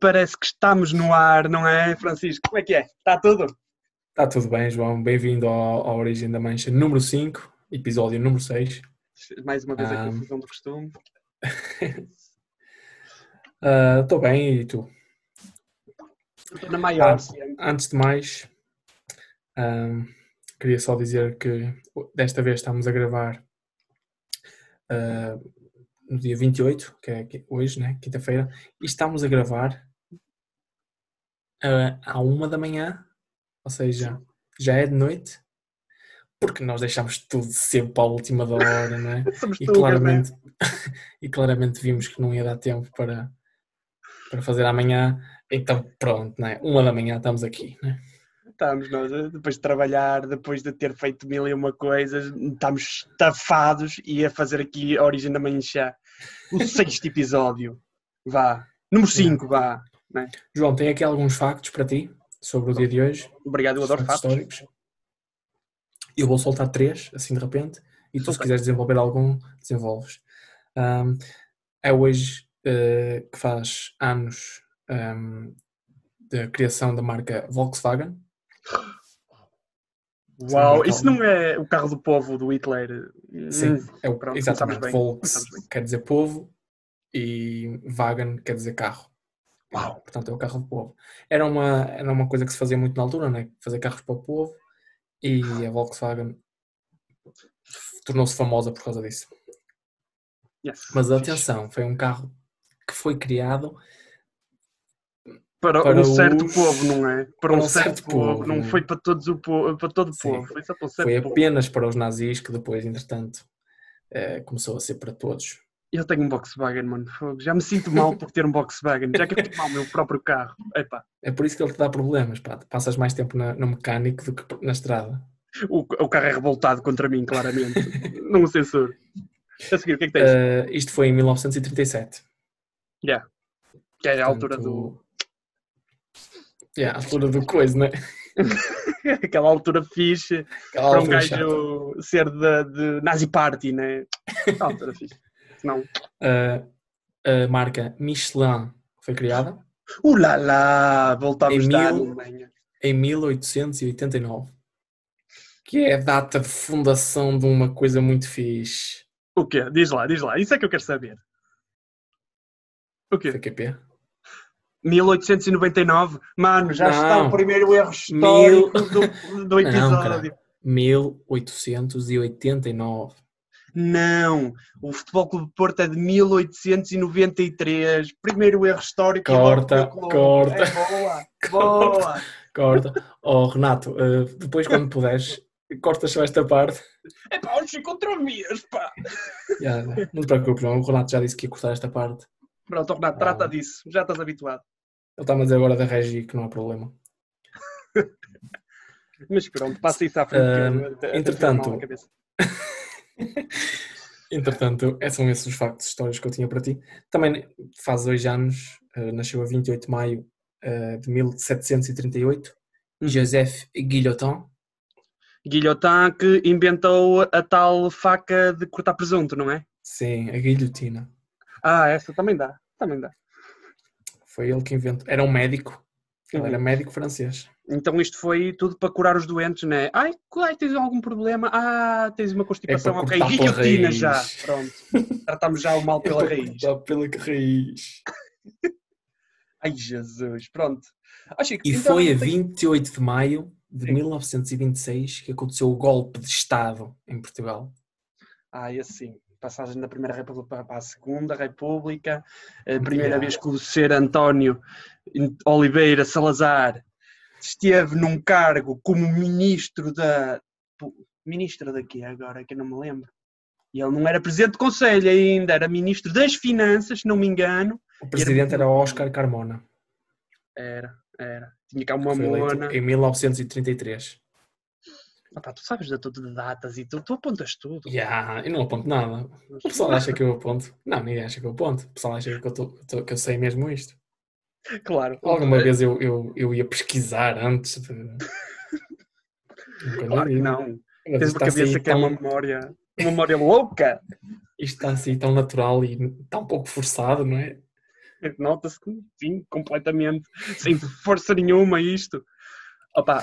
parece que estamos no ar, não é, Francisco? Como é que é? Está tudo? Está tudo bem, João. Bem-vindo ao, ao Origem da Mancha número 5, episódio número 6. Mais uma vez a Ah. confusão do costume. Estou bem e tu? Estou na maior, Ah. Antes de mais, ahm, queria só dizer que desta vez estamos a gravar ah, no dia 28, que é hoje, né? quinta-feira, e estamos a gravar ah, à uma da manhã, ou seja, já é de noite, porque nós deixámos tudo sempre para a última da hora, não é? Somos E é? claramente, e claramente vimos que não ia dar tempo para, para fazer amanhã, então pronto, né? uma da manhã estamos aqui. Né? Estamos nós, eh, depois de trabalhar, depois de ter feito mil e uma coisas, estamos estafados e a fazer aqui a Origem da Manchá. O sexto episódio. Vá. Número 5, vá. João, tem aqui alguns factos para ti sobre o dia de hoje, Obrigado, eu adoro factos históricos. Eu vou soltar três, assim de repente, e tu se quiseres desenvolver algum, desenvolves. Ahm, é hoje eh, que faz anos ahm, da criação da marca Volkswagen. Uau, isso não é o carro do povo do Hitler? Sim, Hum, é o, pronto, exatamente. bem, Volks quer dizer povo e Wagen quer dizer carro. Uau. Portanto, é o carro do povo. Era uma, era uma coisa que se fazia muito na altura, né? fazer carros para o povo, e a Volkswagen tornou-se famosa por causa disso. Yes. Mas atenção, foi um carro que foi criado Para, para um certo os- povo, não é? Para, um, certo, povo, não povo. foi para todos o povo, para todo o povo, foi só para um certo foi povo. apenas para os nazis, que depois, entretanto, eh, começou a ser para todos. Eu tenho um Volkswagen, mano. Já me sinto mal por ter um Volkswagen. Já que eu tenho mal o meu próprio carro. Epá, É por isso que ele te dá problemas, pá. Passas mais tempo na- no mecânico do que na estrada. o, o carro é revoltado contra mim, claramente. não censuro. A seguir, o que é que tens? Eh, isto foi em 1937. Yeah. Que é a altura do. Yeah, a altura do coisa, né? Aquela altura fixe Aquela para um chata. gajo ser de, de Nazi Party, né? Aquela altura fixe. Não. Uh, a marca Michelin foi criada Uh lá lá! Voltámos Em da mil- Alemanha. em 1889, que é a data de fundação de uma coisa muito fixe. O quê? Diz lá, diz lá. Isso é que eu quero saber. O quê? FQP. 1899? Mano, já está Não. o primeiro erro histórico do, do episódio. caralho. 1889. Não, o Futebol Clube de Porto é de 1893. Primeiro erro histórico. Corta, corta. É boa, boa. Corta. Oh, Renato, uh, depois quando puderes, cortas só esta parte. É pá, os economias, pá. Yeah, não te preocupes, João. O Renato já disse que ia cortar esta parte. Pronto, Renato, trata Ah. disso. Já estás habituado. Ele está a dizer agora da Regi que não há problema. Mas pronto, passa isso à frente. eu- fico entretanto. Entretanto, são esses os factos históricos que eu tinha para ti. Também faz dois anos, eh, nasceu a 28 de maio eh, de 1738, Uhum. Joseph Guillotin. Guilhotin que inventou a tal faca de cortar presunto, não é? Sim, a guilhotina. Ah, essa também dá. Também dá. Foi ele que inventou. Era um médico. Ele Uhum. era médico francês. Então isto foi tudo para curar os doentes, não é? Ai, ai, tens algum problema? Ah, tens uma constipação, É ok. Guilhotina já. Pronto. Tratamos já o mal pela É raiz. pela raiz. Ai, Jesus. Pronto. Ah, Chico, E então foi a tens- 28 de maio de Sim. 1926 que aconteceu o golpe de Estado em Portugal. Ah, e assim. Passagem da Primeira República para- a Segunda República. A primeira vez que o Ser António Oliveira Salazar esteve num cargo como ministro da. Ministro daqui agora, que eu não me lembro. E ele não era presidente do Conselho ainda, era ministro das Finanças, se não me engano. O presidente era Oscar Carmona. Era, era. Tinha cá uma mona. em 1933. Ah, pá, tu sabes de tudo de datas e tu, tu apontas tudo. Yeah, eu não aponto nada. O pessoal acha que eu aponto. Não, ninguém acha que eu aponto. O pessoal acha que eu, tô- que eu sei mesmo isto. Claro. Alguma vez eu, eu, eu ia pesquisar antes de. Nunca Claro que não. Tens uma está cabeça assim que é uma tão- memória, uma memória louca. Isto está assim tão natural e tão pouco forçado, não é? Nota-se que, sim, completamente, sem força nenhuma isto. Opa,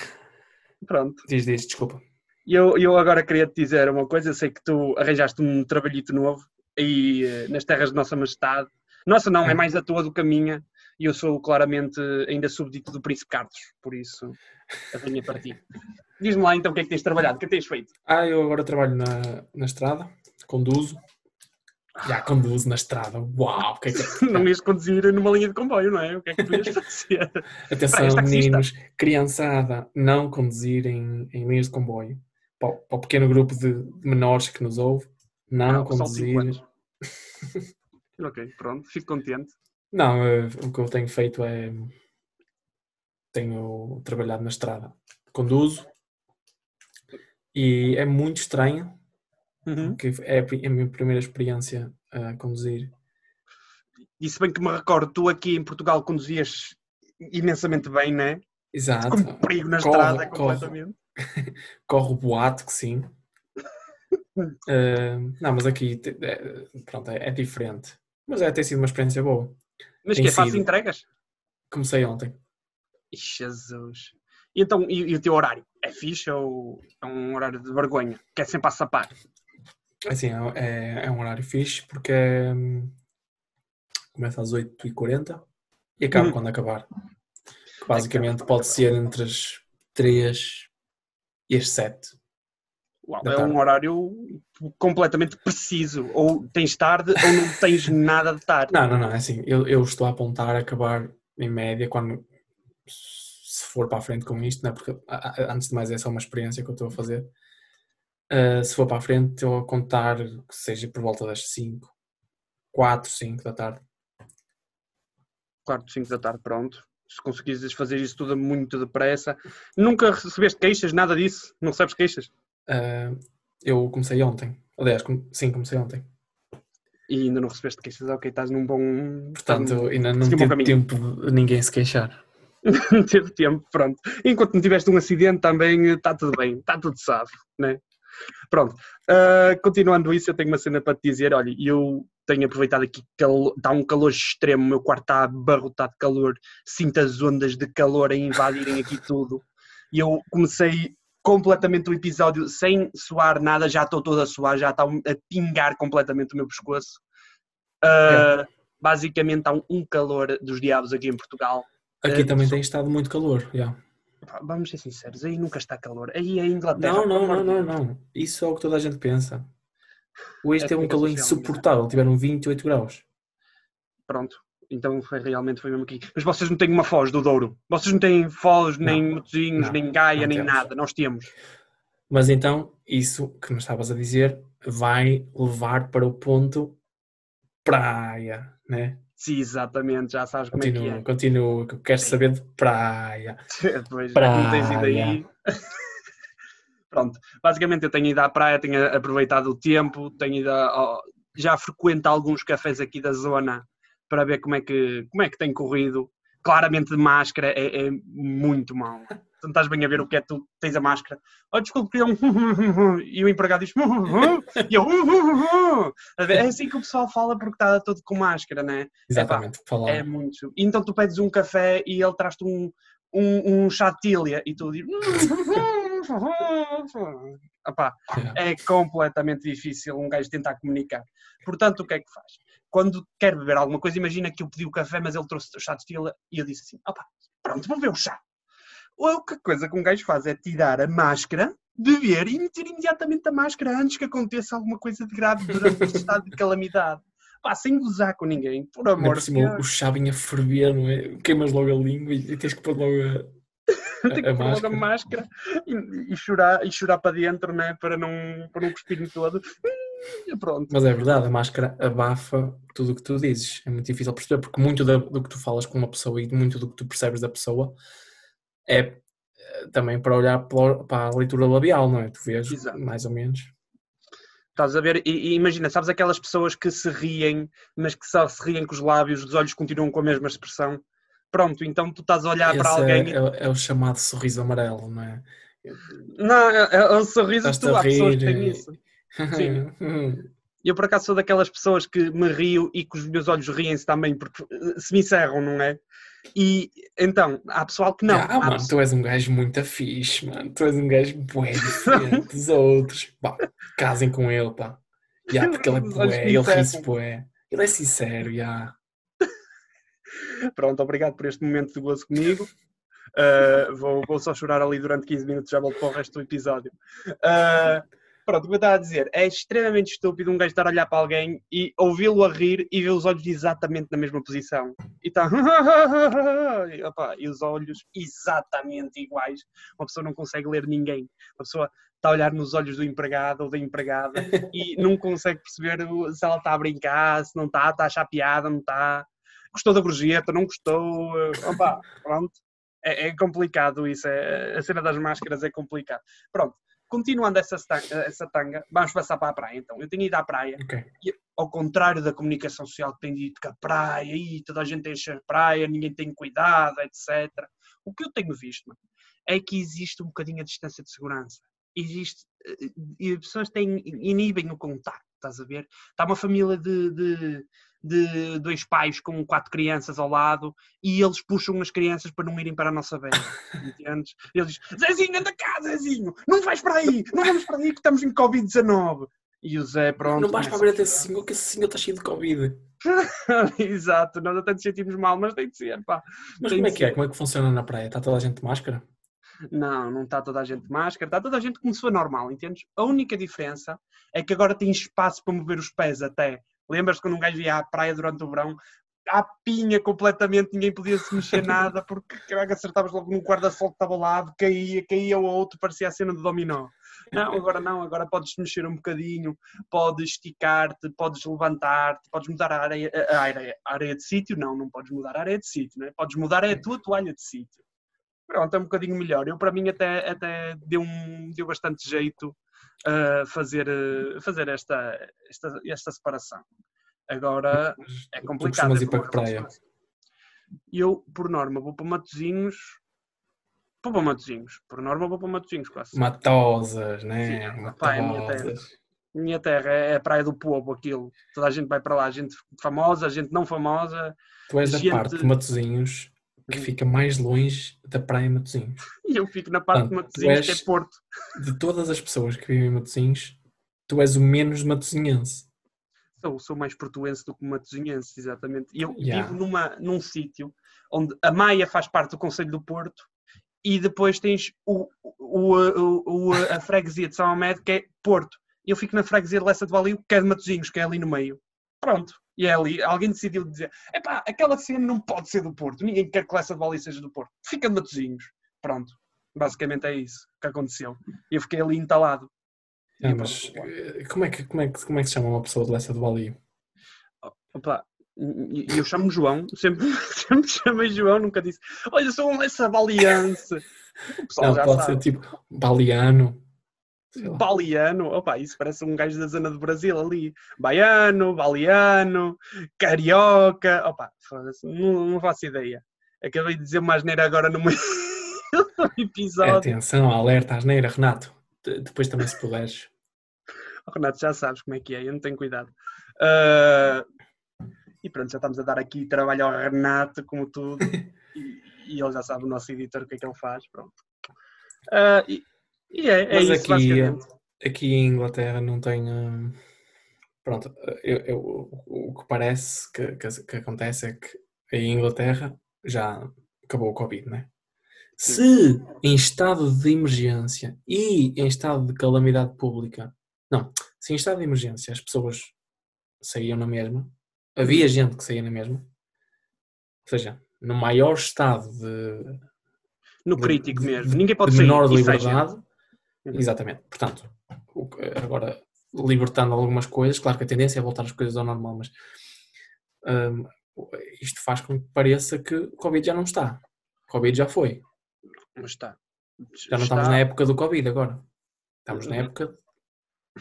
pronto. Diz, diz, desculpa. Eu, eu agora queria te dizer uma coisa, eu sei que tu arranjaste um trabalhito novo aí eh, nas terras de Nossa Majestade. Nossa não, é mais a tua do que a minha, e eu sou claramente ainda súbdito do Príncipe Carlos, por isso arranha para ti. Diz-me lá então o que é que tens trabalhado, o que é que tens feito? Ah, eu agora trabalho na, na estrada, conduzo. Já conduzo na estrada, uau! Que é que... Não ias conduzir numa linha de comboio, não é? O que é que tu ias fazer? Atenção, Parece taxista. meninos, criançada, não conduzir em, em linhas de comboio. Para, o- para o pequeno grupo de, menores que nos ouve, não cinco conduzir. ok, pronto, fico contente. Não, eh, o que eu tenho feito é. Tenho trabalhado na estrada. Conduzo. E é muito estranho, Uhum. porque é a minha primeira experiência a conduzir. E se bem que me recordo, tu aqui em Portugal conduzias imensamente bem, não é? Exato. Como perigo na Corre, estrada, corre. completamente. Corre o boato que sim. Eh, não, mas aqui é, pronto, é, é diferente. Mas é, tem sido uma experiência boa. Mas Tem que é fácil entregas? Comecei ontem. Jesus. E então, e, e o teu horário? É fixe ou é um horário de vergonha? Que é sempre a sapar? Assim, é, é- é um horário fixe porque é, começa às 8h40 e acaba Uhum. quando acabar. Que basicamente pode ser entre as 3 e as 7. Uau, é tarde. um horário completamente preciso. Ou tens tarde ou não tens nada de tarde. Não, não, não, é assim, eu, eu estou a apontar a acabar em média quando se for para a frente com isto, né? porque a- a- antes de mais é só uma experiência que eu estou a fazer. Uh, se for para a frente, estou a contar que seja por volta das 5, 4, 5 da tarde. Quarto, cinco da tarde, pronto. Se conseguires fazer isso tudo muito depressa. Nunca recebeste queixas, nada disso? Não recebes queixas? Uh, eu comecei ontem. Aliás, com- sim, comecei ontem. E ainda não recebeste queixas, ok, estás num bom. Portanto, num- ainda não um tive tempo de ninguém se queixar. não teve tempo, pronto. Enquanto não tiveste um acidente também está tudo bem, está tudo salvo, né? Pronto. Ah, continuando isso, eu tenho uma cena para te dizer. Olha, eu tenho aproveitado aqui, calo- está um calor extremo, o meu quarto está abarrotado de calor, sinto as ondas de calor a invadirem aqui tudo. E eu comecei completamente o episódio sem suar nada, já estou todo a suar, já está a pingar completamente o meu pescoço. Ah, Basicamente há um- calor dos diabos aqui em Portugal. Aqui É, também só- tem estado muito calor. já. Pá, Vamos ser sinceros, aí nunca está calor. Aí é Inglaterra. Não, não, não, não, não. Isso é o que toda a gente pensa. Hoje É teve um comunicação calor social, insuportável, tiveram 28 graus. Pronto. Então foi, realmente foi mesmo aqui. Mas vocês não têm uma Foz do Douro. Vocês não têm Foz, nem Motozinhos, nem Gaia, nem temos. nada. Nós temos. Mas então, isso que me estavas a dizer vai levar para o ponto praia, né? Sim, exatamente. Já sabes como é que continua, que eu quero Sim. saber de praia. é. Depois, não tens ido aí. Pronto. Basicamente eu tenho ido à praia, tenho aproveitado o tempo, tenho ido a- já frequento alguns cafés aqui da zona para ver como é que, como é que tem corrido. Claramente de máscara é, é muito mau. Tu não estás bem a ver o que é, tu tens a máscara. Oh, desculpe, queria um e o empregado diz e eu ver, É assim que o pessoal fala porque está todo com máscara, não é? Exatamente, falar. É muito. Então tu pedes um café e ele traz-te um, um, um chá de tília e tu dizes. Epá, é completamente difícil um gajo tentar comunicar. Portanto, o que é que faz? Quando quer beber alguma coisa, imagina que eu pedi o café, mas ele trouxe o chá de e eu disse assim: opá, pronto, vou beber o chá. A única coisa que um gajo faz é tirar a máscara, beber e meter imediatamente a máscara antes que aconteça alguma coisa de grave durante este estado de calamidade. Pá, sem gozar com ninguém, por amor de Deus. o chá vinha a ferver, não é? Queimas logo a língua e, tens que pôr logo a. Tem que a pôr logo a máscara. e, e chorar, e chorar para dentro, né? para não, para não cuspir-me todo. E pronto. Mas é verdade, a máscara abafa tudo o que tu dizes. É muito difícil perceber, porque muito da- do que tu falas com uma pessoa e muito do que tu percebes da pessoa é eh, também para olhar para a leitura labial, não é? Tu vês Exato. mais ou menos. Estás a ver? E, e imagina, sabes aquelas pessoas que se riem, mas que só se riem com os lábios, os olhos continuam com a mesma expressão. Pronto, então tu estás a olhar para Esse alguém. é, é- é o chamado sorriso amarelo, não é? Não, é, é o sorriso Estás-te tu, há pessoas que têm isso. Sim. Eu, por acaso, sou daquelas pessoas que me rio e que os meus olhos riem-se também, porque se me encerram, não é? E então, há pessoal que não. Ah, mano, pessoa- tu és um gajo muito fixe, mano. Tu és um gajo bué diferente dos outros. Pá, casem com ele, pá. Já, porque ele é bué, ele ri-se bué. Ele é sincero, já. Pronto, obrigado por este momento de gozo comigo. Uh, vou, vou só chorar ali durante 15 minutos, já volto para o resto do episódio. Uh, pronto, o que eu estava a dizer, é extremamente estúpido um gajo estar a olhar para alguém e ouvi-lo a rir e ver os olhos exatamente na mesma posição. E está. e, opa, e os olhos exatamente iguais. Uma pessoa não consegue ler ninguém. Uma pessoa está a olhar nos olhos do empregado ou da empregada e não consegue perceber se ela está a brincar, se não está, está a achar piada, não está gostou da gorjeta, não gostou, eh, opá, pronto. É, é complicado isso, é, a cena das máscaras é complicado. Pronto, continuando essa, essa tanga, vamos passar para a praia então. Eu tenho ido à praia, Ok. e, ao contrário da comunicação social que tem dito que a praia, e toda a gente enche a praia, ninguém tem cuidado, etc. O que eu tenho visto mano, é que existe um bocadinho a distância de segurança. Existe, eh, e as pessoas têm, inibem o contacto, estás a ver? Está uma família de, de, de dois pais com quatro crianças ao lado e eles puxam as crianças para não irem para a nossa beira, entendes? Eles dizem, Zezinho, anda cá, Zezinho, não vais para aí, não vamos para aí que estamos em Covid-19. E o Zé, pronto... não vais para começa ver até esse senhor, que esse senhor está cheio de Covid. Exato, nós até nos sentimos mal, mas tem de ser, pá. Mas Tem como é que é? Como é que funciona na praia? Está toda a gente de máscara? Não, não está toda a gente de máscara, está toda a gente como se normal, entendes? A única diferença é que agora tem espaço para mover os pés até. Lembras-te quando um gajo ia à praia durante o verão? À pinha completamente, ninguém podia se mexer nada, porque caralho, acertavas logo num guarda-sol que estava ao lado, caía, caía o outro, parecia a cena do dominó. Não, agora não, agora podes mexer um bocadinho, podes esticar-te, podes levantar-te, podes mudar a areia, a areia, a areia de sítio, não, não podes mudar a areia de sítio, né? podes mudar é a tua toalha de sítio. Pronto, é um bocadinho melhor. Eu, para mim, até, até deu, um, deu bastante jeito a fazer, eh, fazer esta, esta, esta separação. Agora é complicado. é ir para que praia? Eu, por norma, vou para Matozinhos. Vou para Matozinhos. Por norma, vou para Matozinhos, quase. Matosas, né? Sim, pá, é a minha terra. Matosas. Minha terra é a Praia do Povo, aquilo. Toda a gente vai para lá, gente famosa, gente não famosa. Tu és da Gente- parte de Matozinhos que fica mais longe da praia em Matozinhos. E eu fico na parte de Portanto, tu Matozinhos, que é Porto. De todas as pessoas que vivem em Matozinhos, tu és o menos matozinhense. Sou, sou mais portuense do que matosinhense, exatamente. E eu Yeah. vivo numa, num sítio onde a Maia faz parte do Conselho do Porto e depois tens o, o, o, o- a freguesia de São Amédio, que é Porto. Eu fico na freguesia de Lessa de Valio, que é de Matosinhos, que é ali no meio. Pronto. E é ali. Alguém decidiu dizer: epá, aquela cena não pode ser do Porto. Ninguém quer que Lessa de Valio seja do Porto. Fica de Matosinhos. Pronto. Basicamente é isso que aconteceu. E eu fiquei ali entalado. Ah, E mas eh, como é, que, como, é que, como é que se chama uma pessoa de Lessa do Valio? Opa, e e eu chamo João, sempre, sempre chamei João, nunca disse, olha, sou um Lessa Baliança. O pessoal Não, já pode sabe. ser tipo Baliano. Baliano, opa, isso parece um gajo da zona do Brasil ali. Baiano, Baliano, Carioca, opa, não, não faço ideia. Acabei de dizer uma asneira agora no meio do episódio. atenção, alerta, asneira, Renato. De- depois também se puderes. Oh, Renato, já sabes como é que é, eu não tenho cuidado. Ah, e pronto, já estamos a dar aqui trabalho ao Renato, como tudo. e, e ele já sabe, o nosso editor, o que é que ele faz. Pronto. E, e é, é Mas isso, aqui, aqui em Inglaterra não tem. hum, Pronto, eu, eu- o que parece que, que, que acontece é que em Inglaterra já acabou o Covid, né? Se em estado de emergência e em estado de calamidade pública, não, se em estado de emergência as pessoas saíam na mesma, havia gente que saía na mesma, ou seja, no maior estado de, No crítico de- mesmo. Ninguém pode de sair. menor sai liberdade. Uhum. Exatamente. Portanto, agora libertando algumas coisas, claro que a tendência é voltar as coisas ao normal, mas hum, isto faz com que pareça que o Covid já não está. O Covid já foi. Mas está. Já não estamos na época do Covid agora. Estamos na época.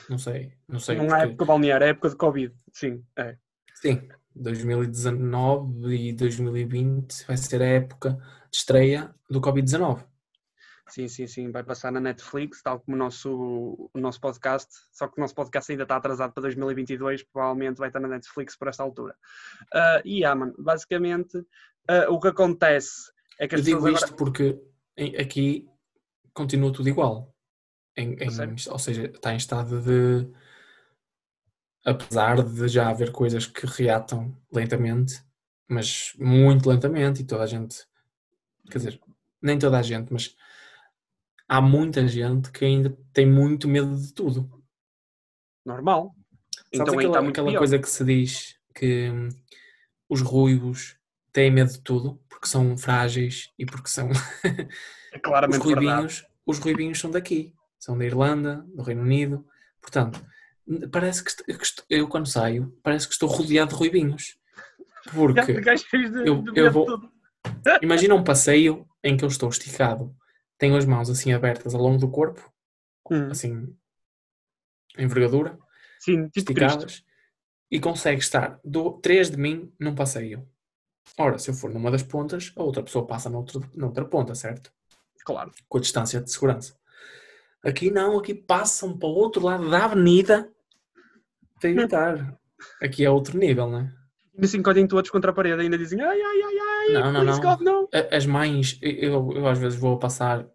Não sei. Não sei. Não é porque- época balnear, é época de Covid. Sim, é. Sim. 2019 e 2020 vai ser a época de estreia do Covid-19. Sim, sim, sim, vai passar na Netflix, tal como o nosso, o nosso podcast, só que o nosso podcast ainda está atrasado para 2022, provavelmente vai estar na Netflix por esta altura. Uh, e, ah, mano, basicamente, uh, o que acontece é que Eu as digo pessoas isto agora... porque aqui continua tudo igual. Em- em- sério? ou seja, está em estado de. Apesar de já haver coisas que reatam lentamente, mas muito lentamente, e toda a gente. Quer dizer, nem toda a gente, mas há muita gente que ainda tem muito medo de tudo. Normal. Sabes Então aí aquela, muito aquela pior. coisa que se diz que hum, os ruivos têm medo de tudo porque são frágeis e porque são. É os claramente verdade. ruibinhos, os ruibinhos são daqui, são da Irlanda, do Reino Unido. Portanto, parece que, eu quando saio, parece que estou rodeado de ruibinhos. Porque eu- eu vou- imagina um passeio em que eu estou esticado, tenho as mãos assim abertas ao longo do corpo, Hum, assim, envergadura, Sim, tipo Cristo. esticadas, e consegue estar do, três de mim num passeio. Ora, se eu for numa das pontas, a outra pessoa passa noutra, noutra ponta, certo? Claro. com a distância de segurança. Aqui não, aqui passam para o outro lado da avenida para evitar. Aqui é outro nível, não é? E assim codem todos contra a parede ainda dizem ai, ai, ai, ai, Não, não, não. God, não. As mães, eu, eu às vezes vou passar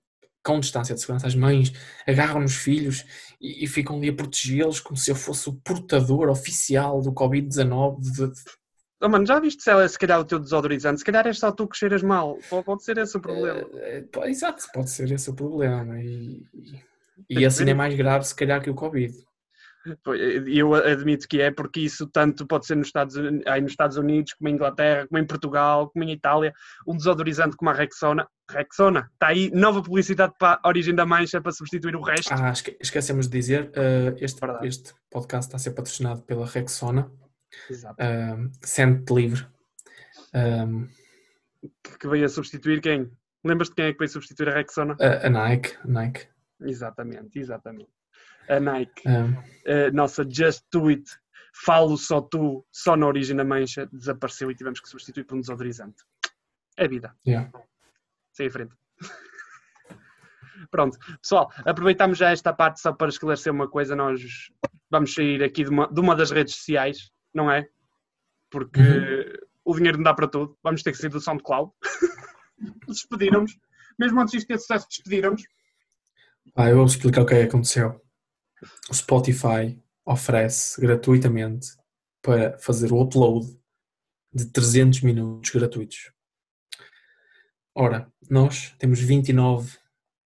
com distância de segurança, as mães agarram nos filhos e, e ficam ali a protegê-los como se eu fosse o portador oficial do Covid-19. de- Oh, mano, já viste se, ela, se calhar o teu desodorizante? Se calhar és só tu que cheiras mal. Pode, ser esse o problema. Eh, eh, exato, pode ser esse o problema. E, e, e assim é mais grave, se calhar, que o Covid. Eu admito que é, porque isso tanto pode ser nos Estados, aí nos Estados Unidos, como em Inglaterra, como em Portugal, como em Itália. Um desodorizante como a Rexona. Rexona, está aí nova publicidade para a origem da mancha para substituir o resto. Ah, esque- esquecemos de dizer, eh, este, Verdade. este podcast está a ser patrocinado pela Rexona, Exato. um, Sente Livre. Um, Que- Que veio a substituir quem? Lembras-te quem é que veio substituir a Rexona? a, a Nike, Nike. Exatamente, exatamente. A Nike. um, a nossa Just Do It, falo só tu, só na origem da mancha, desapareceu e tivemos que substituir por um desodorizante. É vida. yeah. Sem em frente. Pronto, pessoal, aproveitamos já esta parte só para esclarecer uma coisa. Nós vamos sair aqui de uma, de uma das redes sociais, não é? Porque o dinheiro não dá para tudo. Vamos ter que sair do SoundCloud. Despediram-nos. Mesmo antes disto ter sucesso, despediram-nos. Ah, eu vou explicar o que é que aconteceu. O Spotify oferece gratuitamente para fazer o upload de 300 minutos gratuitos. Ora, nós temos 29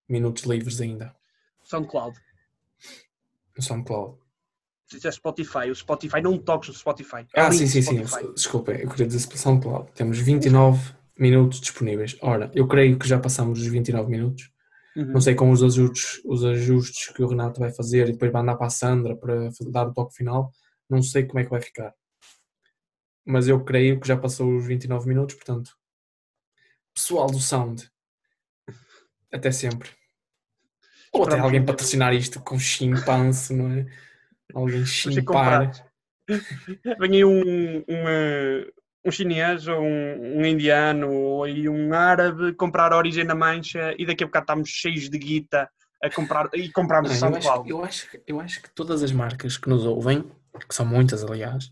minutos livres ainda SoundCloud. no SoundCloud. Se disser Spotify, o Spotify não toques no Spotify. É Ah, sim, sim, sim. Desculpa, eu queria dizer SoundCloud. Temos 29 minutos disponíveis. Ora, eu creio que já passamos os 29 minutos. Uhum. Não sei com os ajustes, os ajustes que o Renato vai fazer e depois vai andar para a Sandra para dar o toque final. Não sei como é que vai ficar. Mas eu creio que já passou os 29 minutos, portanto. Pessoal do Sound. Até sempre. Ou até alguém patrocinar isto com chimpanse, não é? Alguém chimpar. aí um, um, eh, um chinês ou um, um indiano ou aí um árabe comprar a origem da mancha e daqui a bocado estamos cheios de guita a comprar e compramos Não, eu, acho, eu, acho, que- eu acho que todas as marcas que nos ouvem, que são muitas aliás,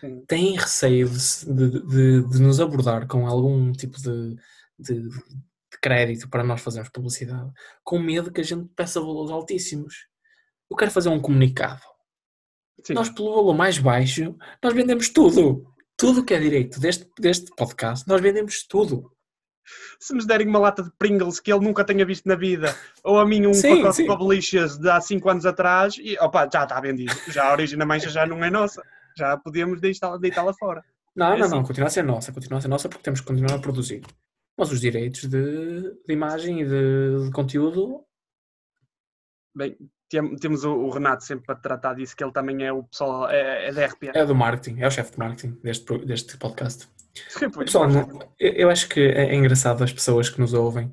Sim. têm receio de, de- de- nos abordar com algum tipo de, de- de crédito para nós fazermos publicidade, com medo que a gente peça valores altíssimos. Eu quero fazer um comunicado. Sim. Nós, pelo valor mais baixo, nós vendemos tudo. Tudo que é direito deste, deste podcast, nós vendemos tudo. Se nos derem uma lata de Pringles que ele nunca tenha visto na vida, ou a mim um Sim, pacote sim. de Publishers de há 5 anos atrás, e opa, já está vendido. Já a origem da mancha já não é nossa. Já podemos deitá-la deitá-la fora. Não, É não, assim. não, continua a ser nossa, continua a ser nossa porque temos que continuar a produzir. Mas os direitos de, de imagem e de, de conteúdo, Bem, tem- temos o, o Renato sempre para tratar disso, que ele também é o pessoal, é, é da RPA. é do marketing, é o chefe de marketing deste, deste podcast. Pessoal, eu, eu acho que é é engraçado as pessoas que nos ouvem.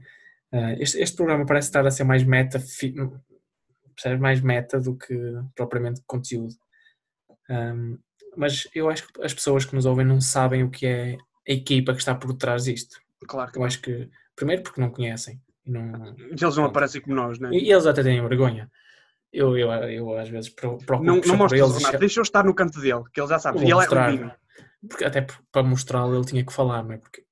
Ah, este, este programa parece estar a ser mais meta, percebes? mais meta do que propriamente conteúdo. Mas eu acho que as pessoas que nos ouvem não sabem o que é a equipa que está por trás disto. Claro que Eu acho que, primeiro, porque não conhecem, não, Eles não aparecem como nós, né? e eles até têm vergonha. Eu, eu, eu às vezes pro- procuro Não, não mostres eles Renato, deixa eu estar no canto dele, que ele já sabe. E ele é mostrar. rubinho. porque até para mostrá-lo ele tinha que falar, não é? Porque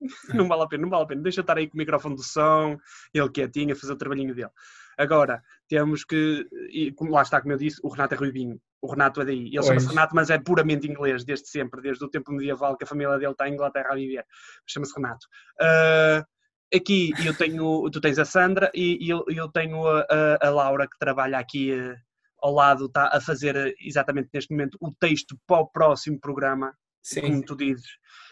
Não vale a pena, não vale a pena. Deixa eu estar aí com o microfone do som, ele quietinho, a fazer o trabalhinho dele. Agora, temos que, e como lá está, como eu disse, o Renato é ruibinho. O Renato é daí. Ele chama-se. Renato, mas é puramente inglês, desde sempre, desde o tempo medieval que a família dele está em Inglaterra a viver. Chama-se Renato. Ah, aqui eu tenho, tu tens a Sandra e eu, eu tenho a, a- a Laura que trabalha aqui eh, ao lado, está a fazer eh, exatamente neste momento o texto para o próximo programa como sim, tu dizes,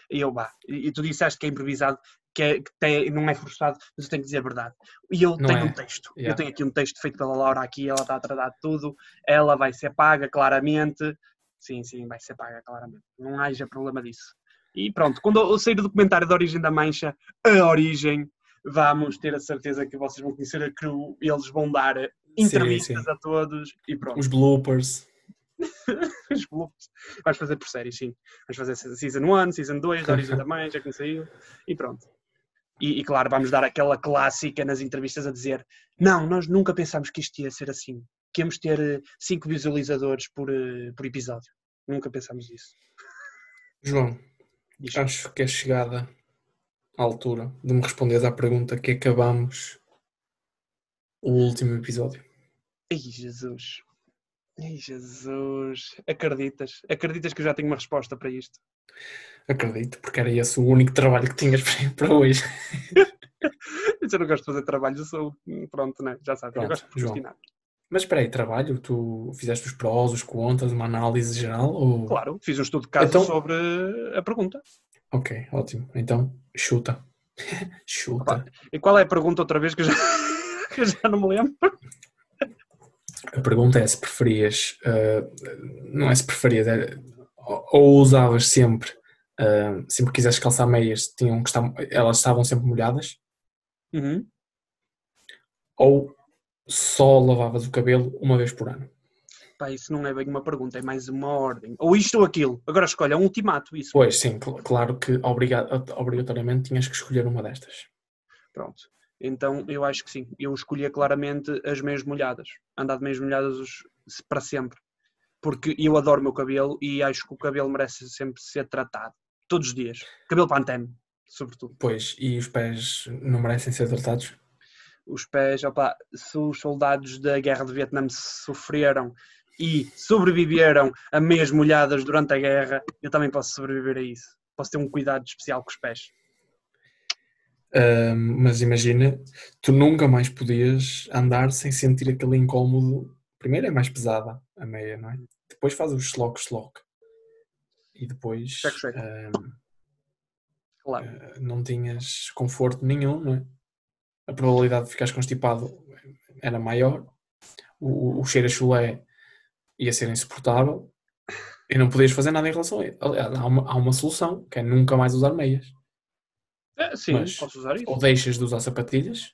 e eu, bah, e tu disseste que é improvisado, que, é, que tem- não é forçado, mas eu tenho que dizer a verdade. E eu Não tenho é. um texto, eu Yeah. tenho aqui um texto feito pela Laura aqui, ela está a tratar de tudo, ela vai ser paga claramente, sim, sim, vai ser paga claramente, não haja problema disso. E pronto, quando eu sair o documentário da Origem da Mancha, a Origem, vamos ter a certeza que vocês vão conhecer a crew, eles vão dar entrevistas sim. a todos, e pronto os bloopers. os bloopers. Vais fazer por séries, sim. Vais fazer Season 1, Season 2, da Origem da já que saiu, e pronto. E, e, claro, vamos dar aquela clássica nas entrevistas a dizer não, nós nunca pensámos que isto ia ser assim. Que íamos ter 5 visualizadores por, eh, por episódio. Nunca pensámos nisso. João, Diz. acho que é chegada a altura de me responderes à pergunta que acabamos o último episódio. Ai, Jesus. Ai, Jesus. Acreditas? Acreditas que eu já tenho uma resposta para isto? Acredito, porque era esse o único trabalho que tinhas para- hoje. Eu não gosto de fazer trabalho, eu sou. Pronto, né? Já sabes. eu Pronto, gosto de João. Mas espera aí, trabalho? Tu fizeste os prós, os contras, uma análise geral? Ou... Claro, fiz um estudo de caso Então- sobre a pergunta. Ok, ótimo. Então, chuta. chuta. E qual é a pergunta outra vez que eu já, que eu já não me lembro? A pergunta é se preferias, ah, não é se preferias, é, ou usavas sempre, ah, sempre que quisesses calçar meias, tinham que estar, elas estavam sempre molhadas, Uhum. ou só lavavas o cabelo uma vez por ano? Pá, isso não é bem uma pergunta, é mais uma ordem. Ou isto ou aquilo. Agora escolha, é um ultimato isso. Pois, sim, cl- claro que obriga- obrigatoriamente tinhas que escolher uma destas. Pronto. Então eu acho que sim. Eu escolhia claramente as meias molhadas. Andar de meias molhadas para sempre. Porque eu adoro o meu cabelo e acho que o cabelo merece sempre ser tratado. Todos os dias. Cabelo pantene, sobretudo. Pois, e os pés não merecem ser tratados? Os pés, opa, se os soldados da guerra do Vietnã sofreram e sobreviveram a meias molhadas durante a guerra, eu também posso sobreviver a isso. Posso ter um cuidado especial com os pés. Mas imagina, tu nunca mais podias andar sem sentir aquele incómodo. Primeiro é mais pesada a meia, não é? Depois faz o schlock-schlock. E depois Check-check. ah, Claro. ah, não tinhas conforto nenhum, não é? A probabilidade de ficares constipado era maior. O, o cheiro a chulé ia ser insuportável. E não podias fazer nada em relação a ele. Aliás, há uma, há uma solução, que é nunca mais usar meias. É, sim, mas- posso usar isso. Ou deixas de usar sapatilhas,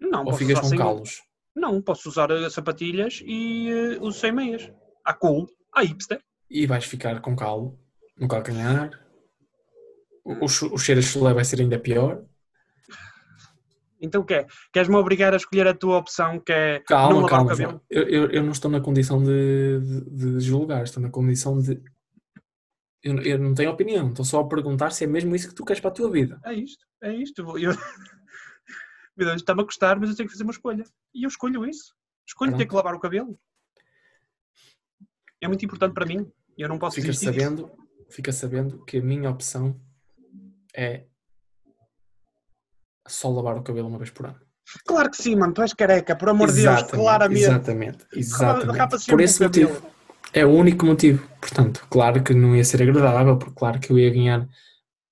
Não, ou posso ficas usar com sem... calos. Não, posso usar eh, sapatilhas e eh, uso sem meias. À cool, à hipster. e vais ficar com calo no calcanhar. O, o, chu- o cheiro a chulé vai ser ainda pior. Então o que é? Queres-me obrigar a escolher a tua opção que é não Calma, lavar calma, o cabelo? Eu, eu, eu não estou na condição de, de, de julgar, estou na condição de. Eu, eu não tenho opinião, estou só a perguntar se é mesmo isso que tu queres para a tua vida. É isto, é isto. Eu... Está-me a custar, mas eu tenho que fazer uma escolha. E eu escolho isso. Escolho ter Pronto. que lavar o cabelo. É muito importante para mim. Eu não posso Fica desistir disso. sabendo, fica sabendo que a minha opção é só lavar o cabelo uma vez por ano. Claro que sim, mano. Tu és careca, por amor de Deus, claramente. Exatamente, exatamente. Por esse cabelo. motivo. É o único motivo. Portanto, claro que não ia ser agradável, porque claro que eu ia ganhar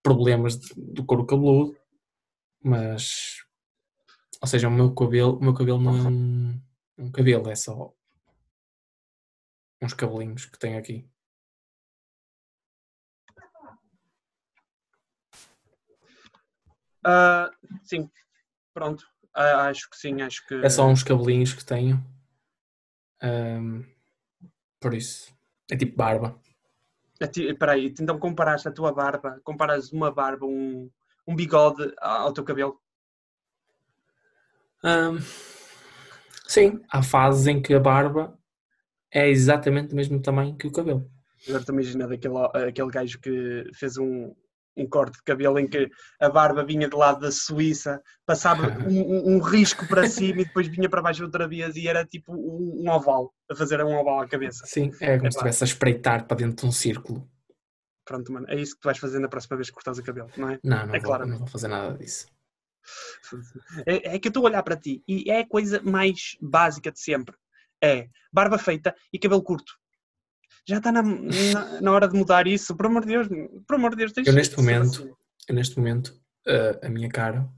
problemas do couro cabeludo, mas ou seja, o meu cabelo, o meu cabelo não é um, um cabelo, é só uns cabelinhos que tenho aqui. Ah, sim, pronto. Ah, acho que sim, acho que. É só uns cabelinhos que tenho. Ahm, por isso. É tipo barba. A ti- Espera aí, então comparaste a tua barba, comparas uma barba, um, um bigode ao teu cabelo. Ahm, sim, há fases em que a barba é exatamente do mesmo tamanho que o cabelo. Agora estou imaginando aquele, aquele gajo que fez um, um corte de cabelo em que a barba vinha do lado da Suíça, passava um, um- risco para cima e depois vinha para baixo outra vez e era tipo um, um oval, a fazer um oval à cabeça. Sim, é como se Epá. estivesse a espreitar para dentro de um círculo. Pronto, mano, é isso que tu vais fazer na próxima vez que cortas o cabelo, não é? Não, não, É vou, claramente. não vou fazer nada disso. É, é que eu estou a olhar para ti e é a coisa mais básica de sempre. É barba feita e cabelo curto. Já está na, na, na hora de mudar isso, por amor de Deus, por amor de Deus. deixa Eu, neste momento, assim. Eu, neste momento, ah, a minha cara.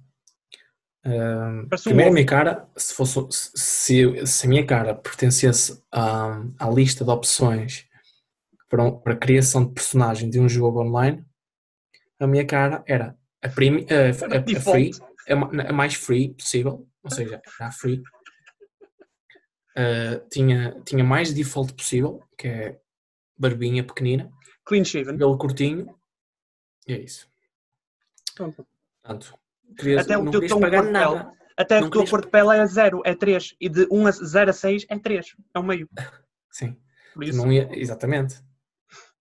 ah, Parece um primeiro, a minha cara, se, fosse, se, se a minha cara pertencesse à, à lista de opções para, para a criação de personagem de um jogo online, a minha cara era a, primi, a, a- a Default. free, a, ma- a mais free possível, ou seja, era a free. Ah, tinha, tinha mais default possível, que é barbinha pequenina, Clean shaven. cabelo curtinho, e é isso. Pronto. Portanto, querias, Até o teu tom de pele. nada. Até Não a tua cor de pele é 0, é 3. E de 1 a 0 a 6 é 3. É o meio. Sim, Por isso, não ia, exatamente.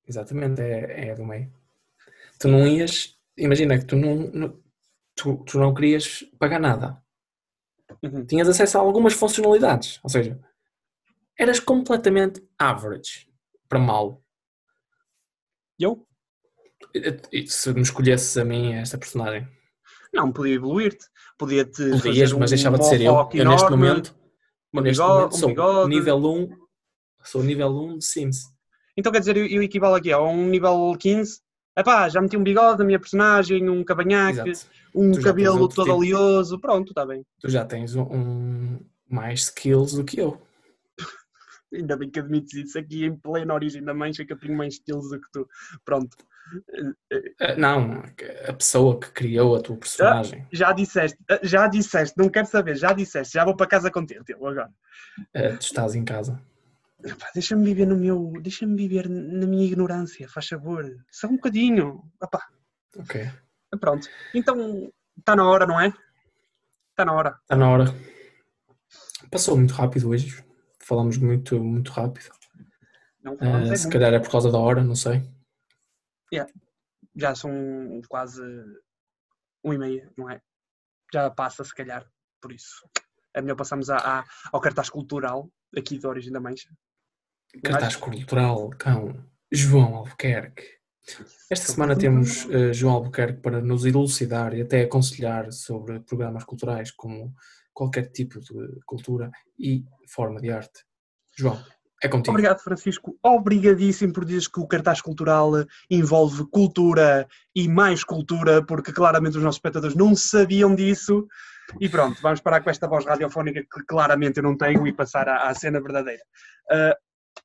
Exatamente, é, é do meio. Tu não ias, imagina que tu não, não- tu, tu não querias pagar nada. Uhum. Tinhas acesso a algumas funcionalidades, ou seja, eras completamente average para mal. eu? E- e Se me escolhesses a mim esta personagem, Não, podia evoluir-te. Podia-te podias, mas um deixava de ser eu. Eu neste momento, um eu neste bigode- momento um sou bigode. nível 1, sou nível 1 de Sims. Então quer dizer, eu, eu equivalo aqui a um nível 15. Epá, já meti um bigode na minha personagem, um cavanhaque, Exato. um cabelo todo tipo. oleoso. Pronto, está bem. Tu já tens um, um- mais skills do que eu. Ainda bem que admites isso aqui em plena origem da mancha que eu tenho mais estilos do que tu. Pronto. Ah, Não, a pessoa que criou a tua personagem. Já disseste, já disseste, não quero saber, já disseste, já vou para casa contente eu agora. ah, tu estás em casa. Deixa-me viver no meu. Deixa-me viver na minha ignorância, faz favor. Só um bocadinho. Epá, Ok. pronto. Então, está na hora, não é? Está na hora. Está na hora. Passou muito rápido hoje. Falamos muito, muito rápido. É se calhar é por causa da hora, não sei. Já são quase um e meia, não é? Já passa, se calhar, por isso. É melhor passarmos a, a- ao cartaz cultural aqui da Origem da Mancha. Cartaz cultural, cão. João Albuquerque. Esta semana temos ah, João Albuquerque para nos elucidar e até aconselhar sobre programas culturais como qualquer tipo de cultura e forma de arte. João, é contigo. Obrigado, Francisco. Obrigadíssimo por dizeres que o cartaz cultural envolve cultura e mais cultura, porque claramente os nossos espectadores não sabiam disso. E pronto, vamos parar com esta voz radiofónica que claramente eu não tenho e passar à, à cena verdadeira.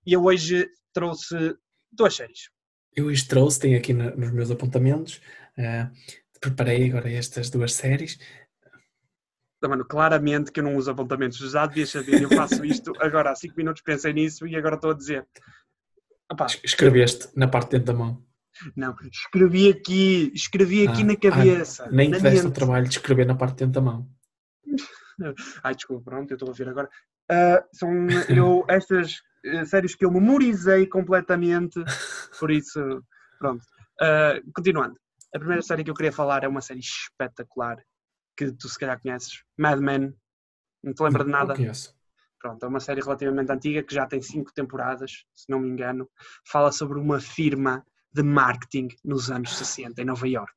E eu hoje trouxe duas séries. Eu hoje trouxe, tenho aqui na- nos meus apontamentos, eh, preparei agora estas duas séries. Ah, Mano, claramente que eu não uso apontamentos. Já devias saber, eu faço isto agora há 5 minutos pensei nisso e agora estou a dizer. Es- Escreveste na parte de dentro da mão. não, escrevi aqui, escrevi aqui Ah, na cabeça. Nem na o trabalho de escrever na parte de dentro da mão. Ai, desculpa, pronto, eu estou a ver agora. Ah, são eu, estas eh, séries que eu memorizei completamente, por isso, pronto. Ah, continuando, a primeira série que eu queria falar é uma série espetacular que tu se calhar conheces, Mad Men. Não te lembra de nada? Não conheço. Pronto, é uma série relativamente antiga que já tem cinco temporadas, se não me engano. Fala sobre uma firma de marketing nos anos 60 em Nova York.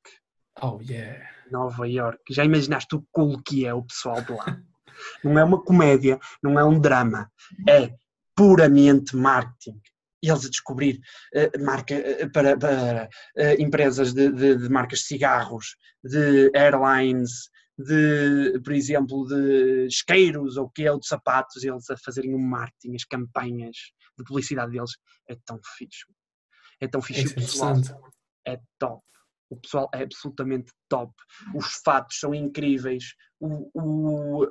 Oh yeah. Nova York. Já imaginaste o cool que é o pessoal de lá? não é uma comédia, não é um drama, é puramente marketing. E eles a descobrir eh, marca, eh, para, para, eh, empresas de, de- de marcas de cigarros, de airlines, de, por exemplo, de isqueiros ou o que é, ou de sapatos, eles a fazerem o marketing, as campanhas de publicidade deles. É tão fixe. É tão fixe. Isso o é pessoal é top. O pessoal é absolutamente top. Os fatos são incríveis. O, o-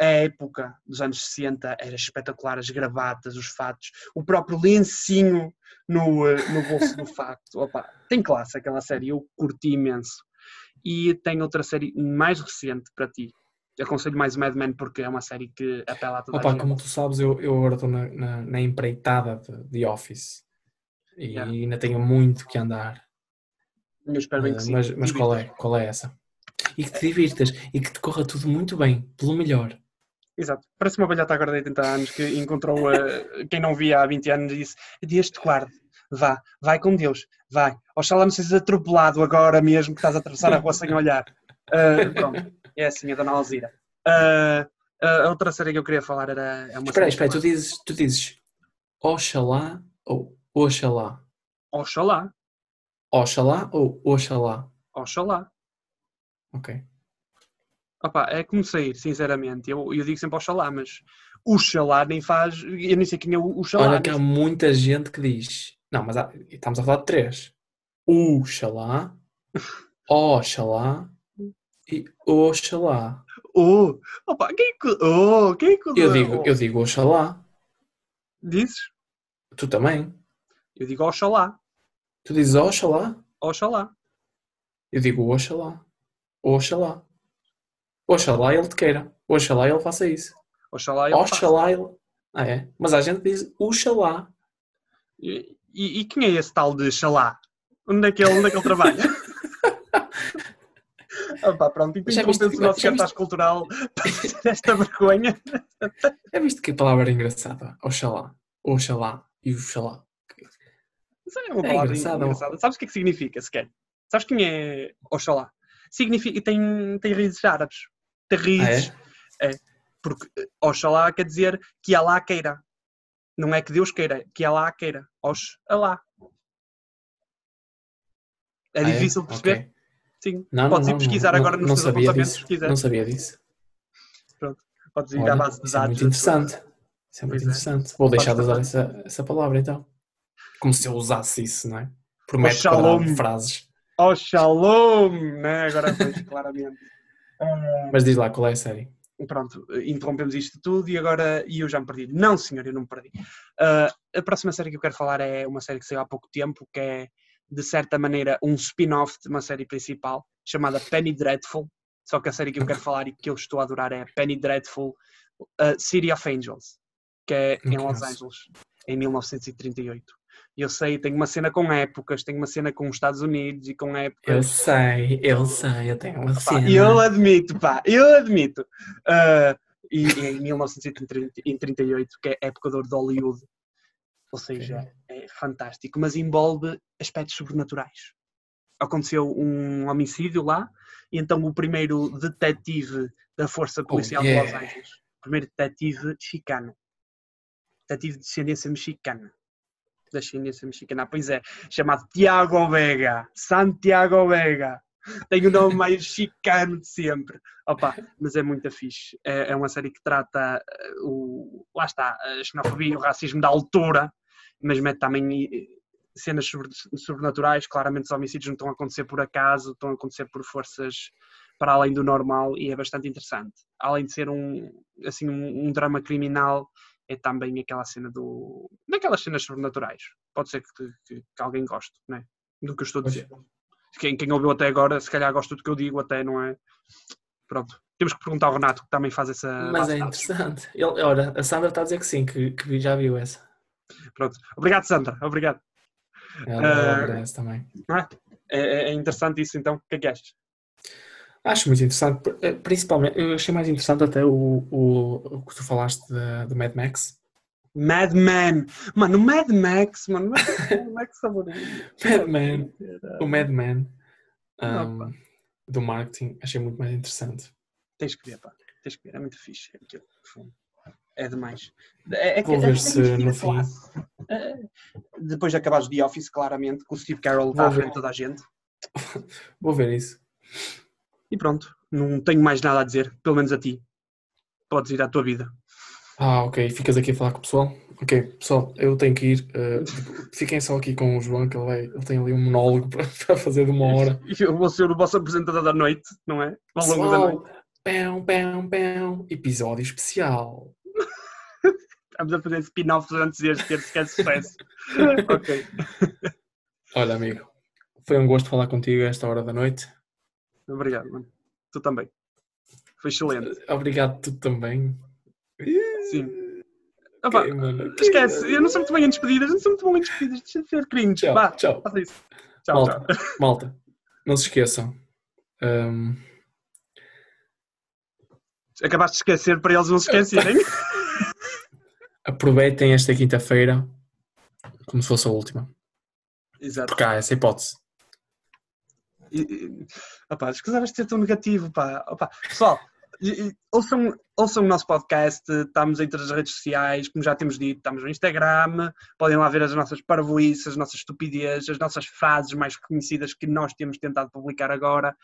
a época dos anos 60 era espetacular. As gravatas, os fatos, o próprio lencinho no, eh, no bolso do fato. Opa, tem classe aquela série. Eu curti imenso. E tem outra série mais recente para ti, aconselho mais Mad Men porque é uma série que apela a toda a Opa, gente. como tu sabes, eu, eu agora estou na, na, na empreitada de, de Office e Yeah. ainda tenho muito que andar. Eu espero bem que Eh, sim. mas mas qual é? Qual é essa? E que te divirtas e que te corra tudo muito bem, pelo melhor. Exato. Parece uma velhota agora de 80 anos que encontrou eh, quem não via há 20 anos e disse: Deus te guarde, vá, vai com Deus, vai. Oxalá não sejas atropelado agora mesmo que estás a atravessar a rua sem olhar. Ah, pronto, é assim a Dona Alzira. Ah, a outra série que eu queria falar era é uma Espera espera tu dizes, tu dizes Oxalá ou Oxalá? Oxalá, Oxalá ou Oxalá? Oxalá. Ok. Opa, é como sair, sinceramente. Eu, eu digo sempre Oxalá, mas o Xalá nem faz. Eu nem sei quem é o, o Xalá. Olha que há muita gente que diz. Não, mas há- estamos a falar de três. Oxalá, Oxalá e Oxalá. Oh, opa, quem é que. Oh, quem é que. Eu digo, eu digo Oxalá. Dizes? Tu também. Eu digo Oxalá. Tu dizes Oxalá. Oxalá. Eu digo Oxalá. Oxalá. Oxalá ele te queira. Oxalá ele faça isso. Oxalá ele. Oxalá ele. Ah, é? Mas a gente diz Oxalá. E, e, e quem é esse tal de Xalá? Onde é que ele, onde é que ele trabalha? Opa, pronto, então Já viste- interrompemos o nosso cartaz cultural para fazer esta vergonha. Já viste que palavra engraçada? Oxalá. Oxalá. E Oxalá. Isso é uma É palavra engraçado. engraçada. Sabes o que é que significa, sequer? Sabes quem é Oxalá? Significa, tem, tem raízes árabes. Tem raízes. é? Porque eh, Oxalá quer dizer que Alá queira. Não é que Deus queira, que Alá queira. Oxalá. É Ah, difícil de perceber? Ok. Sim. Não, Podes não, ir pesquisar não, agora não, nos não teus sabia disso. se quiser. Não sabia disso. Podes ir à Olha, base de isso é dados. muito interessante. Isso é muito Pois é. interessante. Vou deixar de usar essa, essa palavra então. Como se eu usasse isso, não é? Quadrado de frases. Oh, shalom! Né? Agora vejo claramente. Mas diz lá qual é a série. Pronto, interrompemos isto tudo e agora e eu já me perdi. Não, senhor, eu não me perdi. Ah, a próxima série que eu quero falar é uma série que saiu há pouco tempo, que é, de certa maneira, um spin-off de uma série principal, chamada Penny Dreadful. Só que a série que eu quero falar e que eu estou a adorar é Penny Dreadful ah, City of Angels, que é em Los. Angeles, em 1938. Eu sei, tem uma cena com épocas, tem uma cena com os Estados Unidos e com épocas. Eu sei, eu sei, eu tenho uma Pá, cena. eu admito, pá, eu admito. Ah, e, e em 1938, que é época de de Hollywood, ou seja, é fantástico, mas envolve aspectos sobrenaturais. Aconteceu um homicídio lá, e então o primeiro detetive da Força Policial de Los Oh, yeah. Angeles, o primeiro detetive chicano, detetive de descendência mexicana, da descendência mexicana, pois é, chamado Tiago Vega, Santiago Vega, tem o nome mais chicano de sempre. Opa, mas é muito fixe. É, é uma série que trata eh, o, lá está, a xenofobia e o racismo da altura, mas mete também eh, cenas sobre- sobrenaturais. Claramente os homicídios não estão a acontecer por acaso, estão a acontecer por forças para além do normal e é bastante interessante. Além de ser um, assim, um, um drama criminal, é também aquela cena do. daquelas cenas sobrenaturais. Pode ser que, que- que alguém goste, né? Do que eu estou a dizer. Quem, quem ouviu até agora, se calhar gosta do que eu digo, até não é. Pronto. Temos que perguntar ao Renato, que também faz essa. Mas é interessante. Ele, olha, a Sandra está a dizer que sim, que, que já viu essa. Pronto. Obrigado, Sandra. Obrigado. Ela, agradece também. É? É, é- é interessante isso, então. O que é que achas? Acho muito interessante, eh, principalmente, eu achei mais interessante até o, o, o que tu falaste do Mad Max. Mad Men. Mano, Mad Max, mano. Mad Max favorito. Mad Men, o Mad Men Opa. um, do marketing, achei muito mais interessante. Tens que ver, pá. Tens que ver. É muito fixe. É, aquilo. é demais. É, é Vou é ver que se no fim-. É, Depois de acabares de Office, claramente, com o Steve Carroll à frente de toda a gente. Vou ver isso. E pronto. Não tenho mais nada a dizer. Pelo menos a ti. Podes ir à tua vida. Ah, ok, ficas aqui a falar com o pessoal? Ok, pessoal, eu tenho que ir. eh, fiquem só aqui com o João, que ele, vai- ele tem ali um monólogo para, para fazer de uma hora. E Eu vou ser o vosso apresentador da noite, não é? Ao longo da noite. Pessoal, pão, pão, pão, episódio especial. Estamos a fazer spin-offs antes deste ter sequer sucesso. ok. Olha, amigo, foi um gosto falar contigo a esta hora da noite. Obrigado, mano. Tu também. Foi excelente. Obrigado, tu também. Sim. Ok, mano. esquece, eu não sou muito bem em despedidas, não sou muito bom em despedidas, deixa de ser cringe. Tchau, Vá, tchau. faça isso. Tchau, Malta, tchau. malta, não se esqueçam. Hum, Acabaste de esquecer para eles não se esquecerem. aproveitem esta quinta-feira como se fosse a última. Exato. Porque há essa hipótese. E, e, opá, escusavas de ser tão negativo, pá. Opá, pessoal, ouçam, ouçam o nosso podcast, estamos todas as redes sociais, como já temos dito, estamos no Instagram, podem lá ver as nossas parvoices, as nossas estupidezes, as nossas frases mais conhecidas que nós temos tentado publicar agora.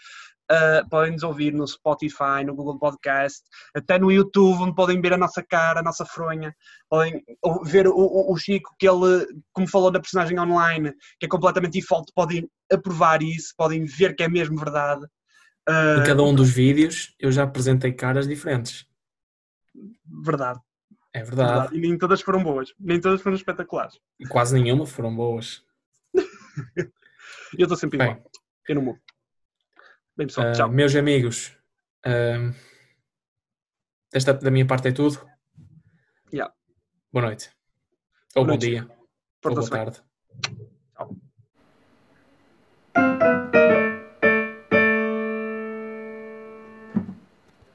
Uh, podem nos ouvir no Spotify, no Google Podcast, até no YouTube, onde podem ver a nossa cara, a nossa fronha, podem ver o, o- o Chico, que ele, como falou na personagem online, que é completamente default, podem aprovar isso, podem ver que é mesmo verdade. Uh, Em cada um dos vídeos eu já apresentei caras diferentes. Verdade, É verdade. verdade. E nem todas foram boas, nem todas foram espetaculares. E quase nenhuma foram boas. Eu estou sempre Bem. igual. Eu não mudo. Bem, pessoal, ah, tchau. Uh, meus amigos, ah, uh, desta da minha parte é tudo. Yeah. Boa noite. Ou bom dia. Ou boa tarde. Tchau.